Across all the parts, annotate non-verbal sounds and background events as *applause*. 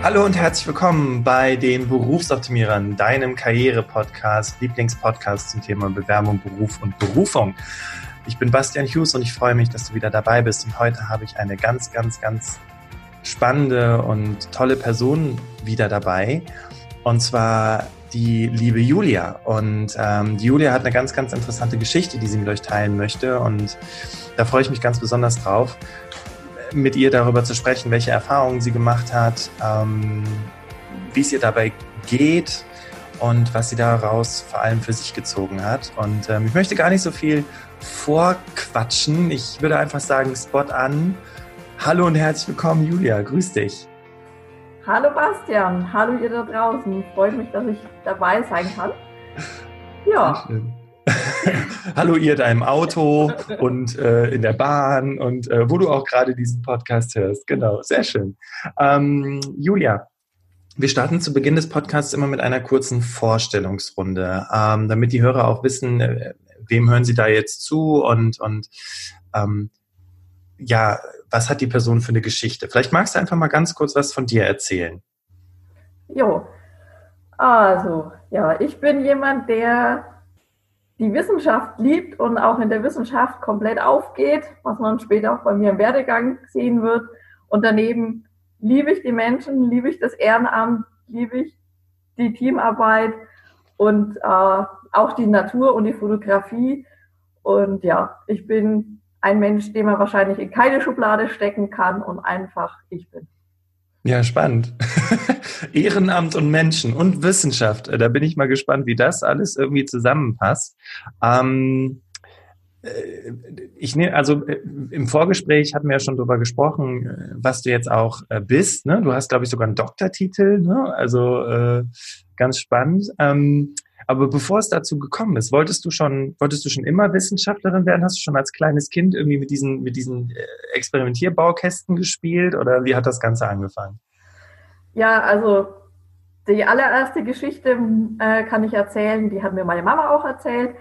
Hallo und herzlich willkommen bei den Berufsoptimierern, deinem Karriere-Podcast, Lieblingspodcast zum Thema Bewerbung, Beruf und Berufung. Ich bin Bastian Hughes und ich freue mich, dass du wieder dabei bist. Und heute habe ich eine ganz, ganz, ganz spannende und tolle Person wieder dabei. Und zwar die liebe Julia. Und ähm, die Julia hat eine ganz, ganz interessante Geschichte, die sie mit euch teilen möchte. Und da freue ich mich ganz besonders drauf, mit ihr darüber zu sprechen, welche Erfahrungen sie gemacht hat, ähm, wie es ihr dabei geht und was sie daraus vor allem für sich gezogen hat. Und ähm, ich möchte gar nicht so viel vorquatschen. Ich würde einfach sagen, Spot an. Hallo und herzlich willkommen, Julia. Grüß dich. Hallo Bastian, hallo ihr da draußen. Freut mich, dass ich dabei sein kann. Ja. *laughs* hallo ihr da im Auto und äh, in der Bahn und äh, wo du auch gerade diesen Podcast hörst. Genau, sehr schön. Ähm, Julia, wir starten zu Beginn des Podcasts immer mit einer kurzen Vorstellungsrunde, ähm, damit die Hörer auch wissen, äh, wem hören sie da jetzt zu und, und ähm, ja, was hat die Person für eine Geschichte? Vielleicht magst du einfach mal ganz kurz was von dir erzählen. Jo, also, ja, ich bin jemand, der die Wissenschaft liebt und auch in der Wissenschaft komplett aufgeht, was man später auch bei mir im Werdegang sehen wird. Und daneben liebe ich die Menschen, liebe ich das Ehrenamt, liebe ich die Teamarbeit und äh, auch die Natur und die Fotografie. Und ja, ich bin ein Mensch, den man wahrscheinlich in keine Schublade stecken kann und einfach ich bin. Ja, spannend. *laughs* Ehrenamt und Menschen und Wissenschaft. Da bin ich mal gespannt, wie das alles irgendwie zusammenpasst. Ähm, äh, ich nehme, also äh, im Vorgespräch hatten wir ja schon darüber gesprochen, äh, was du jetzt auch bist. Ne? Du hast, glaube ich, sogar einen Doktortitel. Ne? Also äh, ganz spannend. Ähm, aber bevor es dazu gekommen ist, wolltest du schon, wolltest du schon immer Wissenschaftlerin werden? Hast du schon als kleines Kind irgendwie mit diesen, mit diesen äh, Experimentierbaukästen gespielt oder wie hat das Ganze angefangen? Ja, also die allererste Geschichte äh, kann ich erzählen, die hat mir meine Mama auch erzählt.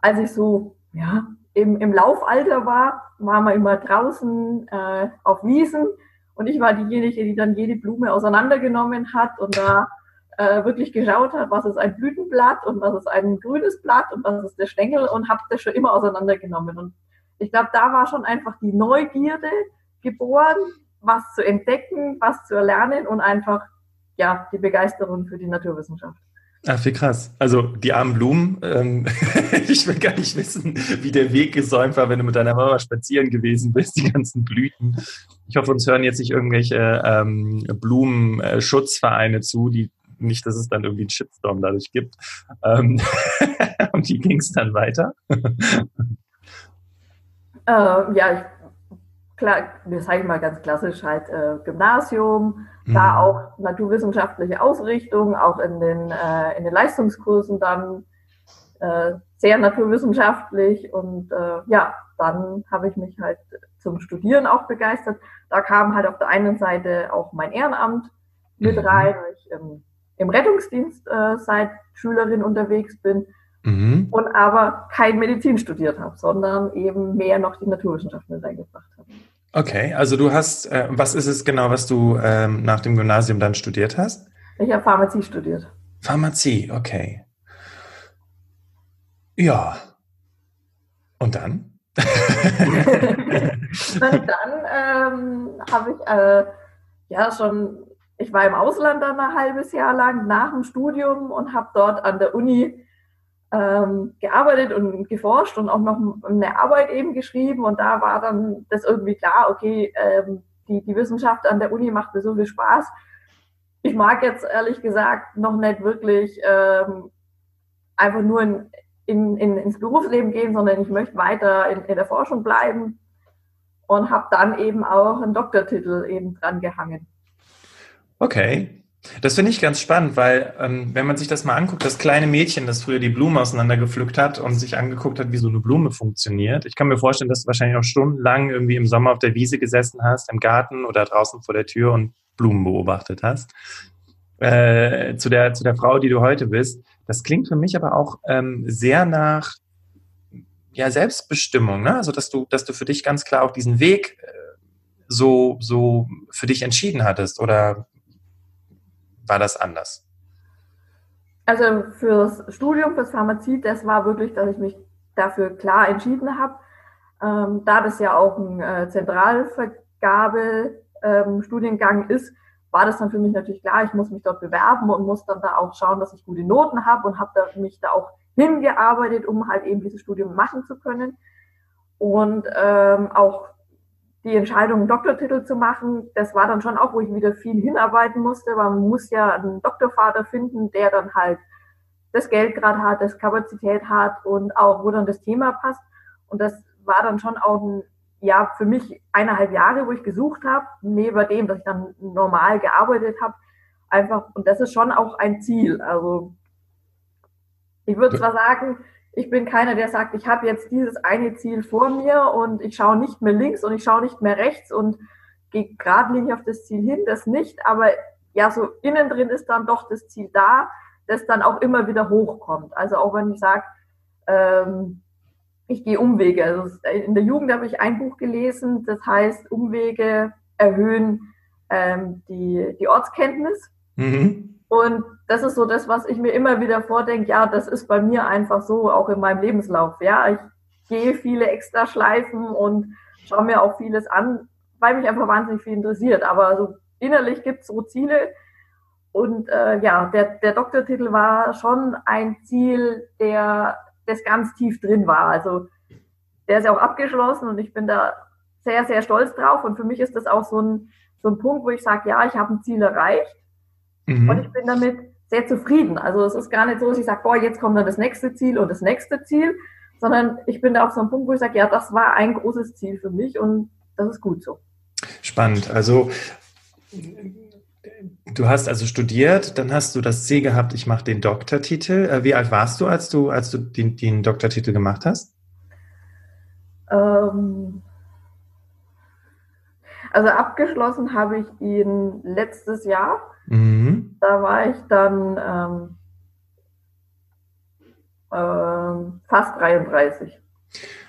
Als ich so, ja, im, im Laufalter war, waren wir immer draußen äh, auf Wiesen und ich war diejenige, die dann jede Blume auseinandergenommen hat und da äh, wirklich geschaut hat, was ist ein Blütenblatt und was ist ein grünes Blatt und was ist der Stängel und habe das schon immer auseinandergenommen. Und ich glaube, da war schon einfach die Neugierde geboren, was zu entdecken, was zu erlernen und einfach ja die Begeisterung für die Naturwissenschaft. Ach, wie krass. Also die armen Blumen, ähm, *laughs* ich will gar nicht wissen, wie der Weg gesäumt war, wenn du mit deiner Mama spazieren gewesen bist, die ganzen Blüten. Ich hoffe, uns hören jetzt nicht irgendwelche ähm, Blumenschutzvereine zu, die nicht, dass es dann irgendwie einen Shitstorm dadurch gibt. Ähm *laughs* und wie ging es dann weiter? Äh, ja, ich, klar, das sage ich mal ganz klassisch, halt äh, Gymnasium, mhm. da auch naturwissenschaftliche Ausrichtung, auch in den, äh, in den Leistungskursen dann äh, sehr naturwissenschaftlich und äh, ja, dann habe ich mich halt zum Studieren auch begeistert. Da kam halt auf der einen Seite auch mein Ehrenamt mit mhm. rein. Ich ähm, im Rettungsdienst äh, seit Schülerin unterwegs bin mhm. und aber kein Medizin studiert habe, sondern eben mehr noch die Naturwissenschaften mit eingebracht habe. Okay, also du hast, äh, was ist es genau, was du ähm, nach dem Gymnasium dann studiert hast? Ich habe Pharmazie studiert. Pharmazie, okay. Ja. Und dann? *laughs* und dann ähm, habe ich äh, ja schon ich war im Ausland dann ein halbes Jahr lang nach dem Studium und habe dort an der Uni ähm, gearbeitet und geforscht und auch noch eine Arbeit eben geschrieben. Und da war dann das irgendwie klar, okay, ähm, die, die Wissenschaft an der Uni macht mir so viel Spaß. Ich mag jetzt ehrlich gesagt noch nicht wirklich ähm, einfach nur in, in, in, ins Berufsleben gehen, sondern ich möchte weiter in, in der Forschung bleiben und habe dann eben auch einen Doktortitel eben dran gehangen. Okay. Das finde ich ganz spannend, weil ähm, wenn man sich das mal anguckt, das kleine Mädchen, das früher die Blumen auseinandergepflückt hat und sich angeguckt hat, wie so eine Blume funktioniert. Ich kann mir vorstellen, dass du wahrscheinlich auch stundenlang irgendwie im Sommer auf der Wiese gesessen hast, im Garten oder draußen vor der Tür und Blumen beobachtet hast. Äh, zu, der, zu der Frau, die du heute bist. Das klingt für mich aber auch ähm, sehr nach ja, Selbstbestimmung, ne? Also dass du, dass du für dich ganz klar auch diesen Weg äh, so, so für dich entschieden hattest. Oder war das anders? Also fürs Studium, fürs Pharmazie, das war wirklich, dass ich mich dafür klar entschieden habe. Ähm, da das ja auch ein äh, Zentralvergabe-Studiengang ähm, ist, war das dann für mich natürlich klar, ich muss mich dort bewerben und muss dann da auch schauen, dass ich gute Noten habe und habe mich da auch hingearbeitet, um halt eben dieses Studium machen zu können. Und ähm, auch die Entscheidung, einen Doktortitel zu machen, das war dann schon auch, wo ich wieder viel hinarbeiten musste, weil man muss ja einen Doktorvater finden, der dann halt das Geld gerade hat, das Kapazität hat und auch, wo dann das Thema passt. Und das war dann schon auch ein ja, für mich eineinhalb Jahre, wo ich gesucht habe, neben dem, dass ich dann normal gearbeitet habe, einfach, und das ist schon auch ein Ziel. Also ich würde zwar sagen, ich bin keiner, der sagt, ich habe jetzt dieses eine Ziel vor mir und ich schaue nicht mehr links und ich schaue nicht mehr rechts und gehe geradlinig auf das Ziel hin, das nicht, aber ja, so innen drin ist dann doch das Ziel da, das dann auch immer wieder hochkommt. Also auch wenn ich sage, ähm, ich gehe Umwege. Also in der Jugend habe ich ein Buch gelesen, das heißt Umwege erhöhen ähm, die, die Ortskenntnis. Mhm. Und das ist so das, was ich mir immer wieder vordenke, ja, das ist bei mir einfach so, auch in meinem Lebenslauf. Ja, ich gehe viele extra Schleifen und schaue mir auch vieles an, weil mich einfach wahnsinnig viel interessiert. Aber so innerlich gibt es so Ziele. Und äh, ja, der, der Doktortitel war schon ein Ziel, der das ganz tief drin war. Also der ist ja auch abgeschlossen und ich bin da sehr, sehr stolz drauf. Und für mich ist das auch so ein, so ein Punkt, wo ich sage, ja, ich habe ein Ziel erreicht mhm. und ich bin damit sehr zufrieden. Also es ist gar nicht so, dass ich sage, boah, jetzt kommt dann das nächste Ziel und das nächste Ziel, sondern ich bin da auf so einem Punkt, wo ich sage, ja, das war ein großes Ziel für mich und das ist gut so. Spannend. Also Du hast also studiert, dann hast du das Ziel gehabt, ich mache den Doktortitel. Äh, wie alt warst du, als du, als du den, den Doktortitel gemacht hast? Ähm, also abgeschlossen habe ich ihn letztes Jahr. Mhm. Da war ich dann ähm, ähm, fast 33.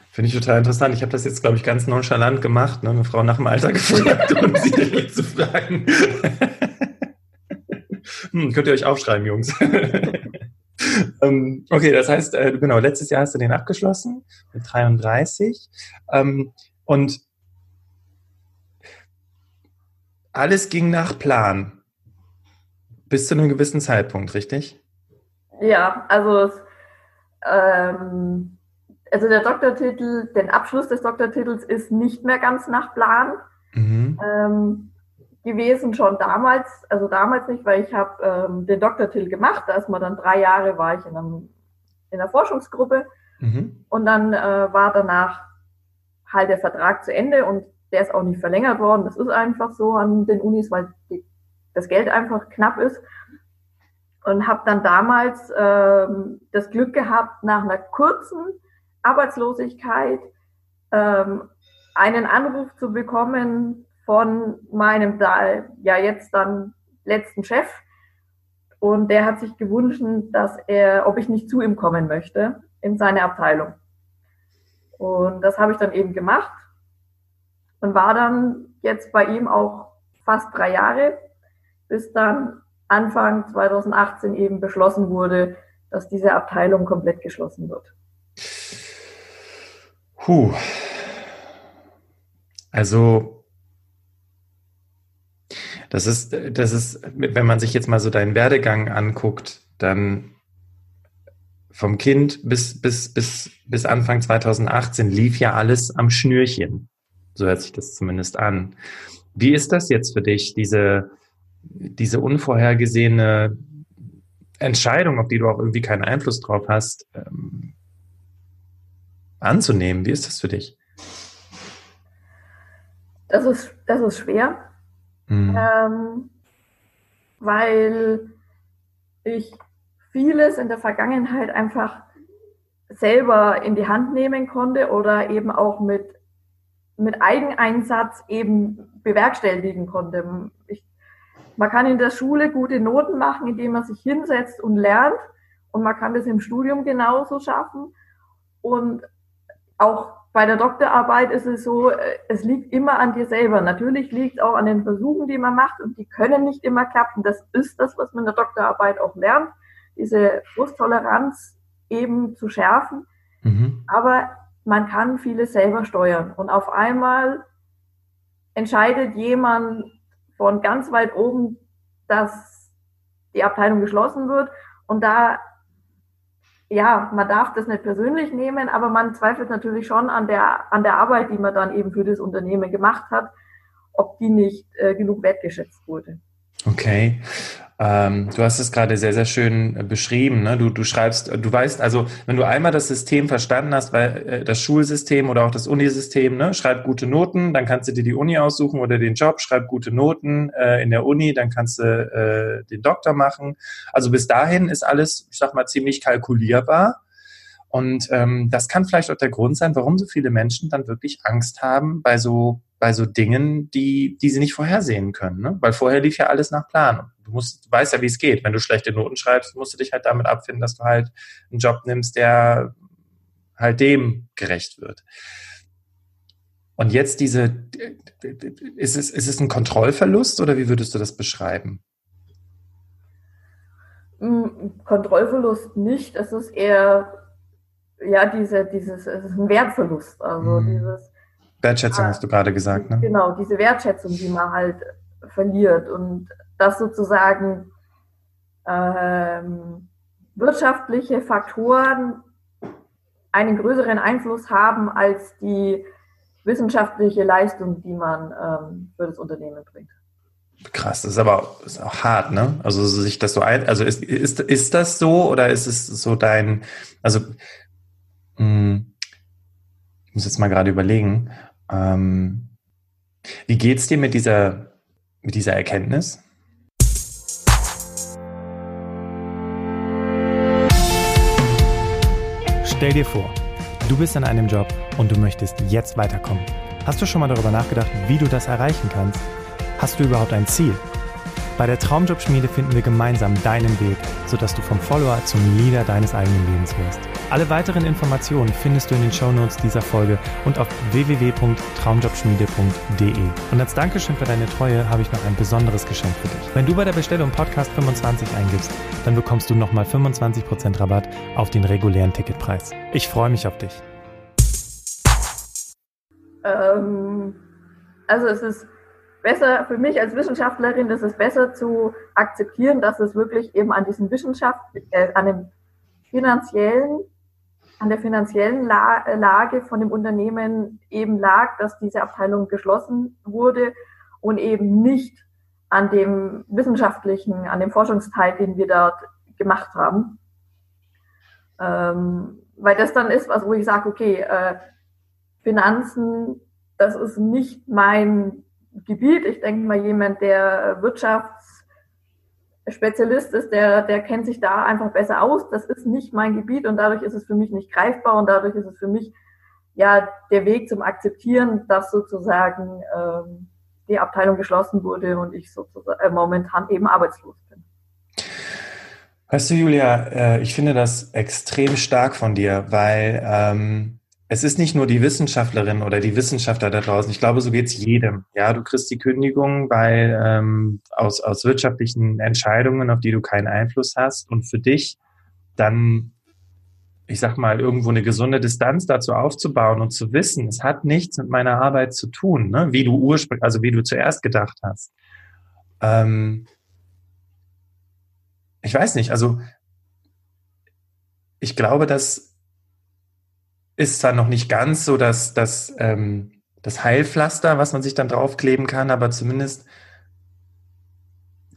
Finde ich total interessant. Ich habe das jetzt, glaube ich, ganz nonchalant gemacht, ne? eine Frau nach dem Alter *laughs* gefragt, um sie zu fragen. *laughs* hm, könnt ihr euch aufschreiben, Jungs. *laughs* ähm, okay, das heißt, äh, genau, letztes Jahr hast du den abgeschlossen mit 33. Ähm, und alles ging nach Plan. Bis zu einem gewissen Zeitpunkt, richtig? Ja, also, ähm, also der Doktortitel, den Abschluss des Doktortitels ist nicht mehr ganz nach Plan. Mhm. Ähm, gewesen schon damals, also damals nicht, weil ich habe ähm, den Doktortitel gemacht, da ist man dann drei Jahre war ich in, einem, in einer Forschungsgruppe mhm. und dann äh, war danach halt der Vertrag zu Ende und der ist auch nicht verlängert worden. Das ist einfach so an den Unis, weil die, das Geld einfach knapp ist und habe dann damals ähm, das Glück gehabt, nach einer kurzen Arbeitslosigkeit ähm, einen Anruf zu bekommen von meinem ja jetzt dann letzten Chef. Und der hat sich gewünscht, dass er, ob ich nicht zu ihm kommen möchte in seine Abteilung. Und das habe ich dann eben gemacht und war dann jetzt bei ihm auch fast drei Jahre, bis dann Anfang 2018 eben beschlossen wurde, dass diese Abteilung komplett geschlossen wird. Puh. Also das ist, das ist, wenn man sich jetzt mal so deinen Werdegang anguckt, dann vom Kind bis, bis, bis, bis Anfang 2018 lief ja alles am Schnürchen. So hört sich das zumindest an. Wie ist das jetzt für dich, diese, diese unvorhergesehene Entscheidung, auf die du auch irgendwie keinen Einfluss drauf hast, ähm, anzunehmen? Wie ist das für dich? Das ist, das ist schwer. Mhm. Ähm, weil ich vieles in der Vergangenheit einfach selber in die Hand nehmen konnte oder eben auch mit, mit Eigeneinsatz eben bewerkstelligen konnte. Ich, man kann in der Schule gute Noten machen, indem man sich hinsetzt und lernt und man kann das im Studium genauso schaffen. Und auch bei der Doktorarbeit ist es so, äh, es liegt immer an dir selber. Natürlich liegt es auch an den Versuchen, die man macht und die können nicht immer klappen. Das ist das, was man in der Doktorarbeit auch lernt, diese Frusttoleranz eben zu schärfen. Mhm. Aber man kann vieles selber steuern und auf einmal entscheidet jemand von ganz weit oben, dass die Abteilung geschlossen wird und da ja, man darf das nicht persönlich nehmen, aber man zweifelt natürlich schon an der, an der Arbeit, die man dann eben für das Unternehmen gemacht hat, ob die nicht äh, genug wertgeschätzt wurde. Okay. Ähm, du hast es gerade sehr, sehr schön äh, beschrieben. Ne? Du, du schreibst, du weißt, also wenn du einmal das System verstanden hast, weil äh, das Schulsystem oder auch das Unisystem, ne, schreib gute Noten, dann kannst du dir die Uni aussuchen oder den Job, schreib gute Noten äh, in der Uni, dann kannst du äh, den Doktor machen. Also bis dahin ist alles, ich sag mal, ziemlich kalkulierbar. Und ähm, das kann vielleicht auch der Grund sein, warum so viele Menschen dann wirklich Angst haben bei so bei so Dingen, die, die sie nicht vorhersehen können. Ne? Weil vorher lief ja alles nach Plan. Du, musst, du weißt ja, wie es geht. Wenn du schlechte Noten schreibst, musst du dich halt damit abfinden, dass du halt einen Job nimmst, der halt dem gerecht wird. Und jetzt diese, ist es, ist es ein Kontrollverlust oder wie würdest du das beschreiben? Hm, Kontrollverlust nicht. Es ist eher, ja, diese, dieses, es ist ein Wertverlust. Also mhm. dieses, Wertschätzung ah, hast du gerade gesagt, ne? Genau, diese Wertschätzung, die man halt verliert und dass sozusagen ähm, wirtschaftliche Faktoren einen größeren Einfluss haben als die wissenschaftliche Leistung, die man ähm, für das Unternehmen bringt. Krass, das ist aber auch, ist auch hart, ne? Also sich das so ein, also ist, ist, ist das so oder ist es so dein, also mh, hm, ich muss jetzt mal gerade überlegen, ähm, wie geht's dir mit dieser, mit dieser Erkenntnis? Stell dir vor, du bist in einem Job und du möchtest jetzt weiterkommen. Hast du schon mal darüber nachgedacht, wie du das erreichen kannst? Hast du überhaupt ein Ziel? Bei der Traumjobschmiede finden wir gemeinsam deinen Weg, sodass du vom Follower zum Leader deines eigenen Lebens wirst. Alle weiteren Informationen findest du in den Shownotes dieser Folge und auf www.traumjobschmiede.de. Und als Dankeschön für deine Treue habe ich noch ein besonderes Geschenk für dich. Wenn du bei der Bestellung Podcast 25 eingibst, dann bekommst du nochmal 25% Rabatt auf den regulären Ticketpreis. Ich freue mich auf dich. Ähm, also es ist besser für mich als Wissenschaftlerin ist es besser zu akzeptieren, dass es wirklich eben an diesem Wissenschaft, äh, an dem finanziellen, an der finanziellen La Lage von dem Unternehmen eben lag, dass diese Abteilung geschlossen wurde und eben nicht an dem wissenschaftlichen, an dem Forschungsteil, den wir dort gemacht haben. Ähm, weil das dann ist, was wo ich sage, okay, äh, Finanzen, das ist nicht mein Gebiet. Ich denke mal, jemand, der Wirtschaftsspezialist ist, der, der kennt sich da einfach besser aus. Das ist nicht mein Gebiet und dadurch ist es für mich nicht greifbar und dadurch ist es für mich ja der Weg zum Akzeptieren, dass sozusagen ähm, die Abteilung geschlossen wurde und ich sozusagen äh, momentan eben arbeitslos bin. Weißt du, Julia, äh, ich finde das extrem stark von dir, weil ähm, es ist nicht nur die Wissenschaftlerin oder die Wissenschaftler da draußen. Ich glaube, so geht es jedem. Ja, du kriegst die Kündigung, weil ähm, aus, aus wirtschaftlichen Entscheidungen, auf die du keinen Einfluss hast und für dich dann, ich sag mal, irgendwo eine gesunde Distanz dazu aufzubauen und zu wissen, es hat nichts mit meiner Arbeit zu tun, ne? wie du ursprünglich, also wie du zuerst gedacht hast. Ähm, ich weiß nicht, also ich glaube, dass ist zwar noch nicht ganz so das, das, ähm, das Heilpflaster, was man sich dann draufkleben kann, aber zumindest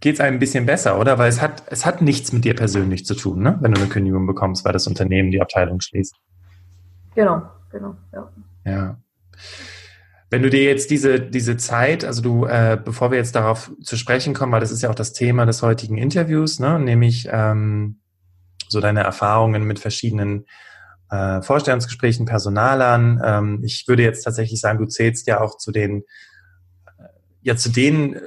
geht es einem ein bisschen besser, oder? Weil es hat, es hat nichts mit dir persönlich zu tun, ne? wenn du eine Kündigung bekommst, weil das Unternehmen die Abteilung schließt. Genau, genau, ja. Ja. Wenn du dir jetzt diese, diese Zeit, also du, äh, bevor wir jetzt darauf zu sprechen kommen, weil das ist ja auch das Thema des heutigen Interviews, ne? nämlich ähm, so deine Erfahrungen mit verschiedenen äh, Vorstellungsgesprächen, Personalern. Ähm, ich würde jetzt tatsächlich sagen, du zählst ja auch zu den, äh, ja zu den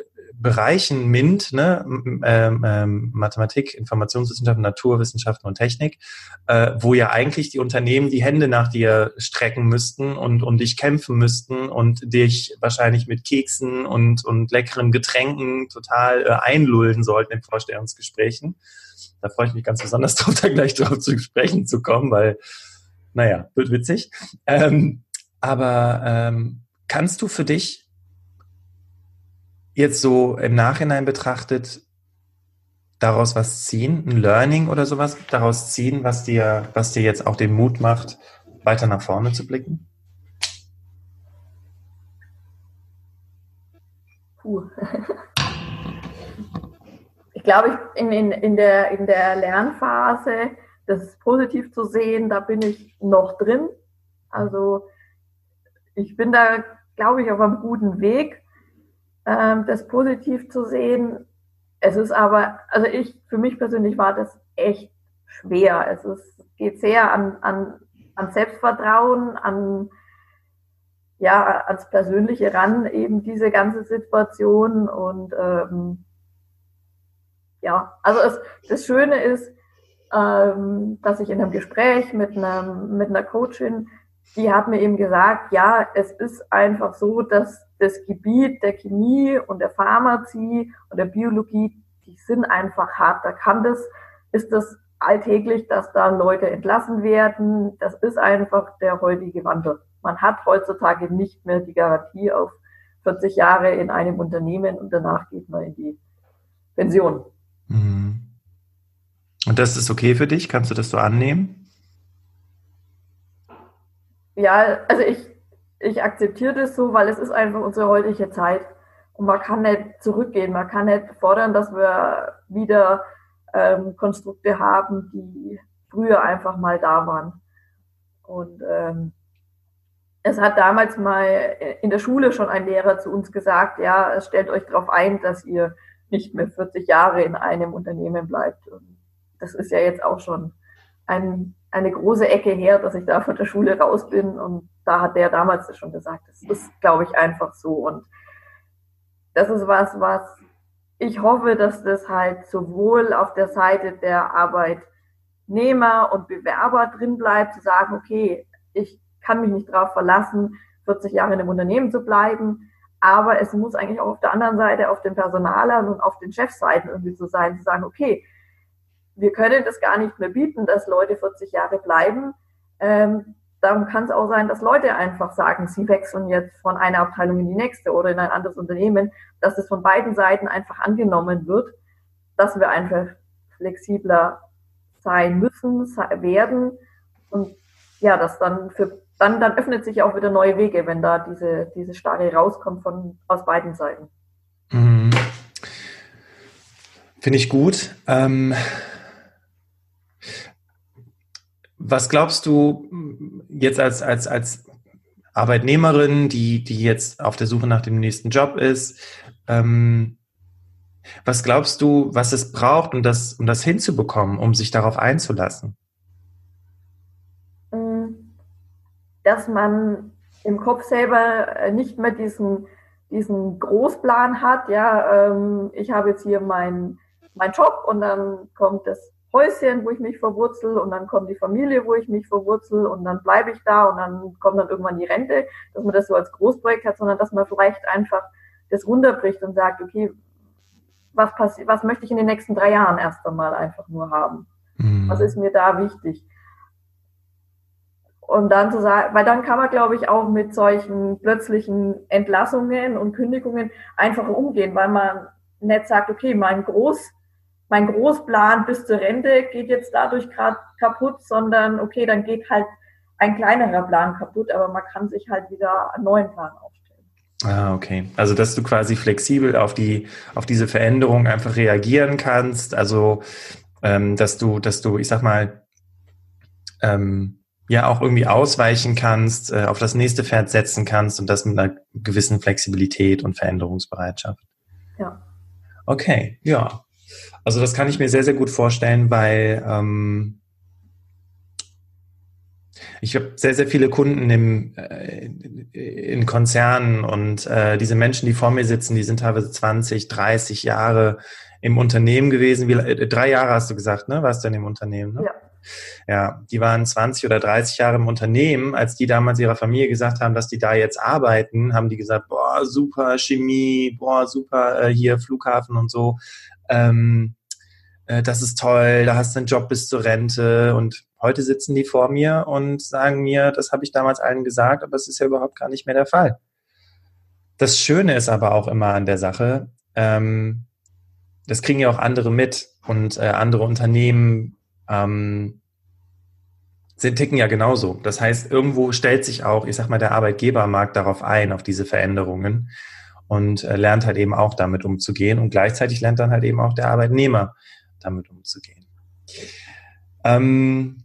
Bereichen MINT, ne, ähm, ähm, Mathematik, Informationswissenschaften, Naturwissenschaften und Technik, äh, wo ja eigentlich die Unternehmen die Hände nach dir strecken müssten und, und dich kämpfen müssten und dich wahrscheinlich mit Keksen und, und leckeren Getränken total äh, einlullen sollten in Vorstellungsgesprächen. Da freue ich mich ganz besonders *laughs* drauf, da gleich drauf zu sprechen zu kommen, weil, naja, wird witzig. Ähm, aber ähm, kannst du für dich jetzt so im Nachhinein betrachtet daraus was ziehen, ein Learning oder sowas daraus ziehen, was dir, was dir jetzt auch den Mut macht, weiter nach vorne zu blicken? Puh. Ich glaube, in, in, in, der, in der Lernphase, das ist positiv zu sehen, da bin ich noch drin. Also ich bin da, glaube ich, auf einem guten Weg ähm, das positiv zu sehen. Es ist aber, also ich, für mich persönlich war das echt schwer. Es ist, geht sehr an, an, an Selbstvertrauen, an, ja, ans Persönliche ran, eben diese ganze Situation und, ähm, ja, also es, das Schöne ist, ähm, dass ich in einem Gespräch mit einer, mit einer Coachin, die hat mir eben gesagt, ja, es ist einfach so, dass das Gebiet der Chemie und der Pharmazie und der Biologie, die sind einfach hart. Da kann das, ist das alltäglich, dass da Leute entlassen werden. Das ist einfach der heutige Wandel. Man hat heutzutage nicht mehr die Garantie auf 40 Jahre in einem Unternehmen und danach geht man in die Pension. Mhm. Und das ist okay für dich? Kannst du das so annehmen? Ja, also ich ich akzeptiere das so, weil es ist einfach unsere heutige Zeit. Und man kann nicht zurückgehen, man kann nicht fordern, dass wir wieder ähm, Konstrukte haben, die früher einfach mal da waren. Und ähm, es hat damals mal in der Schule schon ein Lehrer zu uns gesagt, ja, stellt euch darauf ein, dass ihr nicht mehr 40 Jahre in einem Unternehmen bleibt. Und das ist ja jetzt auch schon ein, eine große Ecke her, dass ich da von der Schule raus bin und da hat der damals schon gesagt, das ist, glaube ich, einfach so. Und das ist was, was ich hoffe, dass das halt sowohl auf der Seite der Arbeitnehmer und Bewerber drin bleibt, zu sagen, okay, ich kann mich nicht darauf verlassen, 40 Jahre in einem Unternehmen zu bleiben, aber es muss eigentlich auch auf der anderen Seite, auf den Personalern und auf den Chefseiten irgendwie so sein, zu sagen, okay, wir können das gar nicht mehr bieten, dass Leute 40 Jahre bleiben. Ähm, dann kann es auch sein, dass Leute einfach sagen, sie wechseln jetzt von einer Abteilung in die nächste oder in ein anderes Unternehmen, dass es von beiden Seiten einfach angenommen wird, dass wir einfach flexibler sein müssen, werden und ja, dass dann für dann, dann öffnet sich auch wieder neue Wege, wenn da diese, diese Starre rauskommt von aus beiden Seiten. Mhm. Finde ich gut. Ähm was glaubst du jetzt als, als, als Arbeitnehmerin, die, die jetzt auf der Suche nach dem nächsten Job ist, ähm, was glaubst du, was es braucht, um das, um das hinzubekommen, um sich darauf einzulassen? Mm, dass man im Kopf selber äh, nicht mehr diesen, diesen Großplan hat, ja, ähm, ich habe jetzt hier meinen mein Job und dann kommt das Häuschen, wo ich mich verwurzel und dann kommt die Familie, wo ich mich verwurzel und dann bleibe ich da und dann kommt dann irgendwann die Rente, dass man das so als Großprojekt hat, sondern dass man vielleicht einfach das runterbricht und sagt, okay, was passiert, was möchte ich in den nächsten drei Jahren erst einmal einfach nur haben? Mhm. Was ist mir da wichtig? Und dann zu sagen, weil dann kann man, glaube ich, auch mit solchen plötzlichen Entlassungen und Kündigungen einfacher umgehen, weil man nicht sagt, okay, mein Groß, mein Großplan bis zur Rente geht jetzt dadurch gerade kaputt, sondern okay, dann geht halt ein kleinerer Plan kaputt, aber man kann sich halt wieder einen neuen Plan aufstellen. Ah, okay. Also, dass du quasi flexibel auf die, auf diese Veränderung einfach reagieren kannst. Also, ähm, dass du, dass du, ich sag mal, ähm, ja auch irgendwie ausweichen kannst, äh, auf das nächste Pferd setzen kannst und das mit einer gewissen Flexibilität und Veränderungsbereitschaft. Ja. Okay, ja. Also das kann ich mir sehr, sehr gut vorstellen, weil ähm, Ich habe sehr, sehr viele Kunden im, äh, in Konzernen und äh, diese Menschen, die vor mir sitzen, die sind teilweise 20, 30 Jahre im Unternehmen gewesen. Wie, äh, drei Jahre hast du gesagt, ne? Warst du in dem Unternehmen? Ne? Ja. Ja, die waren 20 oder 30 Jahre im Unternehmen. Als die damals ihrer Familie gesagt haben, dass die da jetzt arbeiten, haben die gesagt, boah, super Chemie, boah, super äh, hier Flughafen und so. Ähm, äh, das ist toll, da hast du einen Job bis zur Rente. Und heute sitzen die vor mir und sagen mir, das habe ich damals allen gesagt, aber es ist ja überhaupt gar nicht mehr der Fall. Das Schöne ist aber auch immer an der Sache, ähm, das kriegen ja auch andere mit und äh, andere Unternehmen ähm, sind ticken ja genauso. Das heißt, irgendwo stellt sich auch, ich sag mal, der Arbeitgebermarkt darauf ein, auf diese Veränderungen und äh, lernt halt eben auch damit umzugehen und gleichzeitig lernt dann halt eben auch der Arbeitnehmer damit umzugehen. Ähm,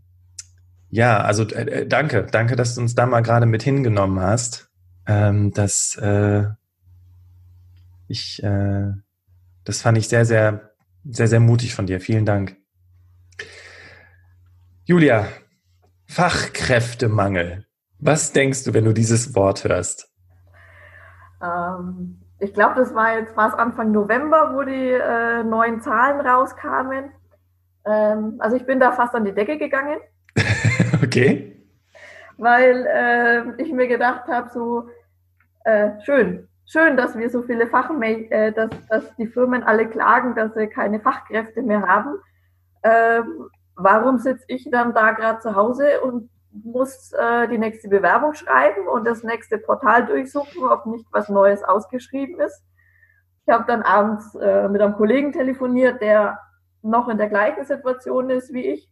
ja, also äh, äh danke, danke, dass du uns da mal gerade mit hingenommen hast. Ähm, das, äh, ich, äh, das fand ich sehr, sehr, sehr, sehr mutig von dir. Vielen Dank. Julia, Fachkräftemangel. Was denkst du, wenn du dieses Wort hörst? Ähm, ich glaube, das war jetzt fast Anfang November, wo die äh, neuen Zahlen rauskamen. Ähm, also ich bin da fast an die Decke gegangen. *laughs* okay. Weil äh, ich mir gedacht habe, so äh, schön, schön, dass wir so viele Fachmänner, äh, dass, dass die Firmen alle klagen, dass sie keine Fachkräfte mehr haben. Ähm, warum sitze ich dann da gerade zu Hause und muss äh, die nächste Bewerbung schreiben und das nächste Portal durchsuchen, ob nicht was Neues ausgeschrieben ist. Ich habe dann abends äh, mit einem Kollegen telefoniert, der noch in der gleichen Situation ist wie ich.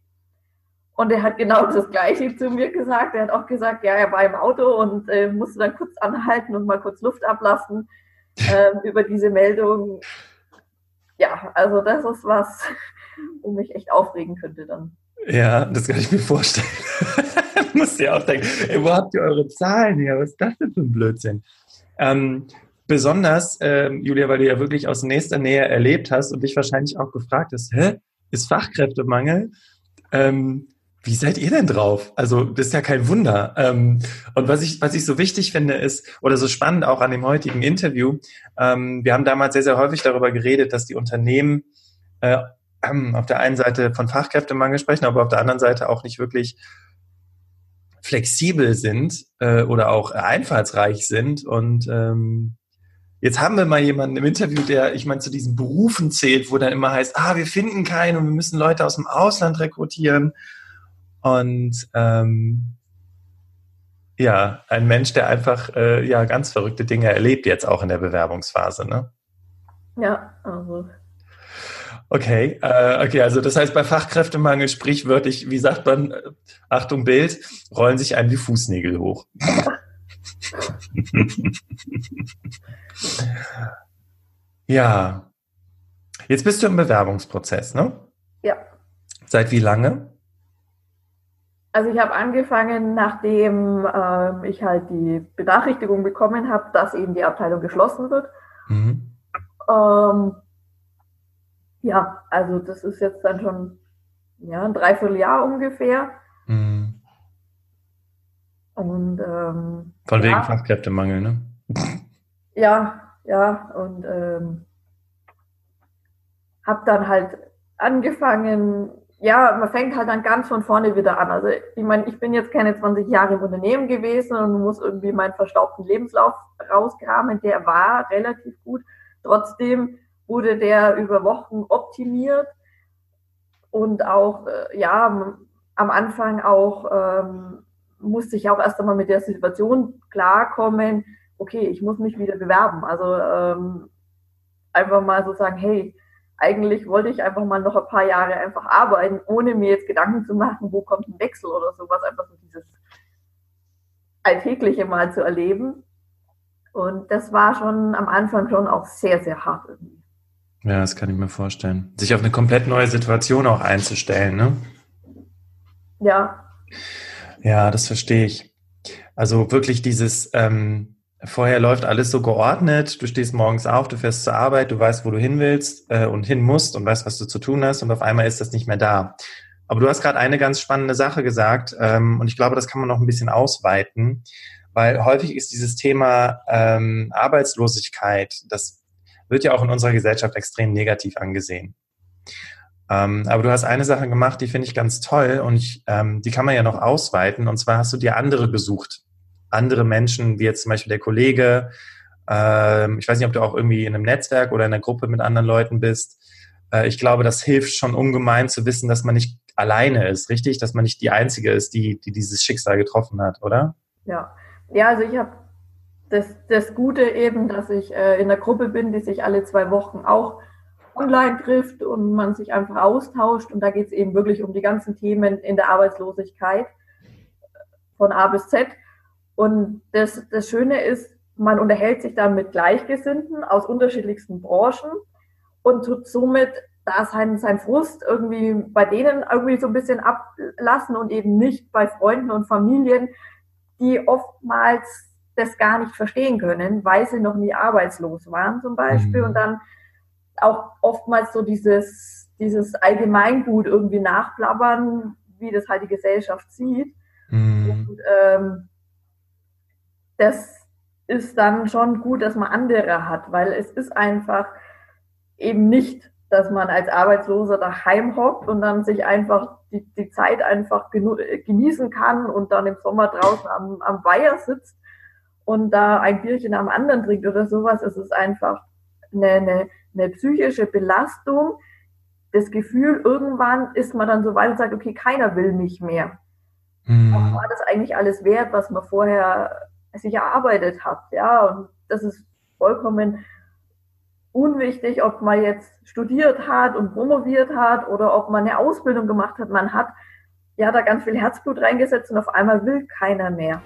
Und er hat genau das Gleiche zu mir gesagt. Er hat auch gesagt, ja, er war im Auto und äh, musste dann kurz anhalten und mal kurz Luft ablassen äh, *laughs* über diese Meldung. Ja, also das ist was, *laughs* wo mich echt aufregen könnte dann. Ja, das kann ich mir vorstellen. *laughs* *laughs* musst ja auch denken, ey, wo habt ihr eure Zahlen her? Was ist das denn für ein Blödsinn? Ähm, besonders, ähm, Julia, weil du ja wirklich aus nächster Nähe erlebt hast und dich wahrscheinlich auch gefragt hast, hä, ist Fachkräftemangel? Ähm, wie seid ihr denn drauf? Also, das ist ja kein Wunder. Ähm, und was ich, was ich so wichtig finde, ist, oder so spannend auch an dem heutigen Interview, ähm, wir haben damals sehr, sehr häufig darüber geredet, dass die Unternehmen äh, auf der einen Seite von Fachkräftemangel sprechen, aber auf der anderen Seite auch nicht wirklich flexibel sind äh, oder auch einfallsreich sind. Und ähm, jetzt haben wir mal jemanden im Interview, der, ich meine, zu diesen Berufen zählt, wo dann immer heißt, ah, wir finden keinen und wir müssen Leute aus dem Ausland rekrutieren. Und ähm, ja, ein Mensch, der einfach äh, ja ganz verrückte Dinge erlebt jetzt auch in der Bewerbungsphase, ne? Ja, also Okay, äh, okay, also das heißt bei Fachkräftemangel sprichwörtlich, wie sagt man, äh, Achtung Bild, rollen sich einem die Fußnägel hoch. *laughs* ja. Jetzt bist du im Bewerbungsprozess, ne? Ja. Seit wie lange? Also ich habe angefangen, nachdem ähm, ich halt die Benachrichtigung bekommen habe, dass eben die Abteilung geschlossen wird. Mhm. Ähm, ja, also das ist jetzt dann schon ja, ein Dreivierteljahr ungefähr. Mhm. Und ähm, von ja, wegen Fachkräftemangel, ne? *laughs* Ja, ja, und ähm, habe dann halt angefangen, ja, man fängt halt dann ganz von vorne wieder an. Also ich meine, ich bin jetzt keine 20 Jahre im Unternehmen gewesen und muss irgendwie meinen verstaubten Lebenslauf rauskramen. Der war relativ gut. Trotzdem wurde der über Wochen optimiert und auch, äh, ja, am Anfang auch ähm, musste ich auch erst einmal mit der Situation klarkommen, okay, ich muss mich wieder bewerben. Also ähm, einfach mal so sagen, hey, eigentlich wollte ich einfach mal noch ein paar Jahre einfach arbeiten, ohne mir jetzt Gedanken zu machen, wo kommt ein Wechsel oder sowas, einfach so dieses Alltägliche mal zu erleben. Und das war schon am Anfang schon auch sehr, sehr hart irgendwie. Ja, das kann ich mir vorstellen. Sich auf eine komplett neue Situation auch einzustellen, ne? Ja. Ja, das verstehe ich. Also wirklich dieses, ähm, vorher läuft alles so geordnet, du stehst morgens auf, du fährst zur Arbeit, du weißt, wo du hin willst äh, und hin musst und weißt, was du zu tun hast und auf einmal ist das nicht mehr da. Aber du hast gerade eine ganz spannende Sache gesagt ähm, und ich glaube, das kann man noch ein bisschen ausweiten, weil häufig ist dieses Thema ähm, Arbeitslosigkeit, das wird ja auch in unserer Gesellschaft extrem negativ angesehen. Ähm, aber du hast eine Sache gemacht, die finde ich ganz toll und ich, ähm, die kann man ja noch ausweiten. Und zwar hast du dir andere gesucht. Andere Menschen, wie jetzt zum Beispiel der Kollege. Ähm, ich weiß nicht, ob du auch irgendwie in einem Netzwerk oder in einer Gruppe mit anderen Leuten bist. Äh, ich glaube, das hilft schon ungemein zu wissen, dass man nicht alleine ist, richtig? Dass man nicht die Einzige ist, die, die dieses Schicksal getroffen hat, oder? Ja, ja also ich habe das, das Gute eben, dass ich äh, in einer Gruppe bin, die sich alle zwei Wochen auch online trifft und man sich einfach austauscht. Und da geht es eben wirklich um die ganzen Themen in der Arbeitslosigkeit von A bis Z. Und das, das Schöne ist, man unterhält sich dann mit Gleichgesinnten aus unterschiedlichsten Branchen und tut somit da sein, sein Frust irgendwie bei denen irgendwie so ein bisschen ablassen und eben nicht bei Freunden und Familien, die oftmals das gar nicht verstehen können, weil sie noch nie arbeitslos waren zum Beispiel mhm. und dann auch oftmals so dieses, dieses Allgemeingut irgendwie nachplappern, wie das halt die Gesellschaft sieht. Mhm. Und ähm, das ist dann schon gut, dass man andere hat, weil es ist einfach eben nicht, dass man als Arbeitsloser daheim hockt und dann sich einfach die, die Zeit einfach genießen kann und dann im Sommer draußen am, am Weiher sitzt und da ein Bierchen am anderen trinkt oder sowas. Es ist einfach eine, eine, eine psychische Belastung. Das Gefühl, irgendwann ist man dann so weit und sagt, okay, keiner will mich mehr. Mhm. War das eigentlich alles wert, was man vorher sich erarbeitet hat? Ja, und das ist vollkommen unwichtig, ob man jetzt studiert hat und promoviert hat oder ob man eine Ausbildung gemacht hat. Man hat ja da ganz viel Herzblut reingesetzt und auf einmal will keiner mehr.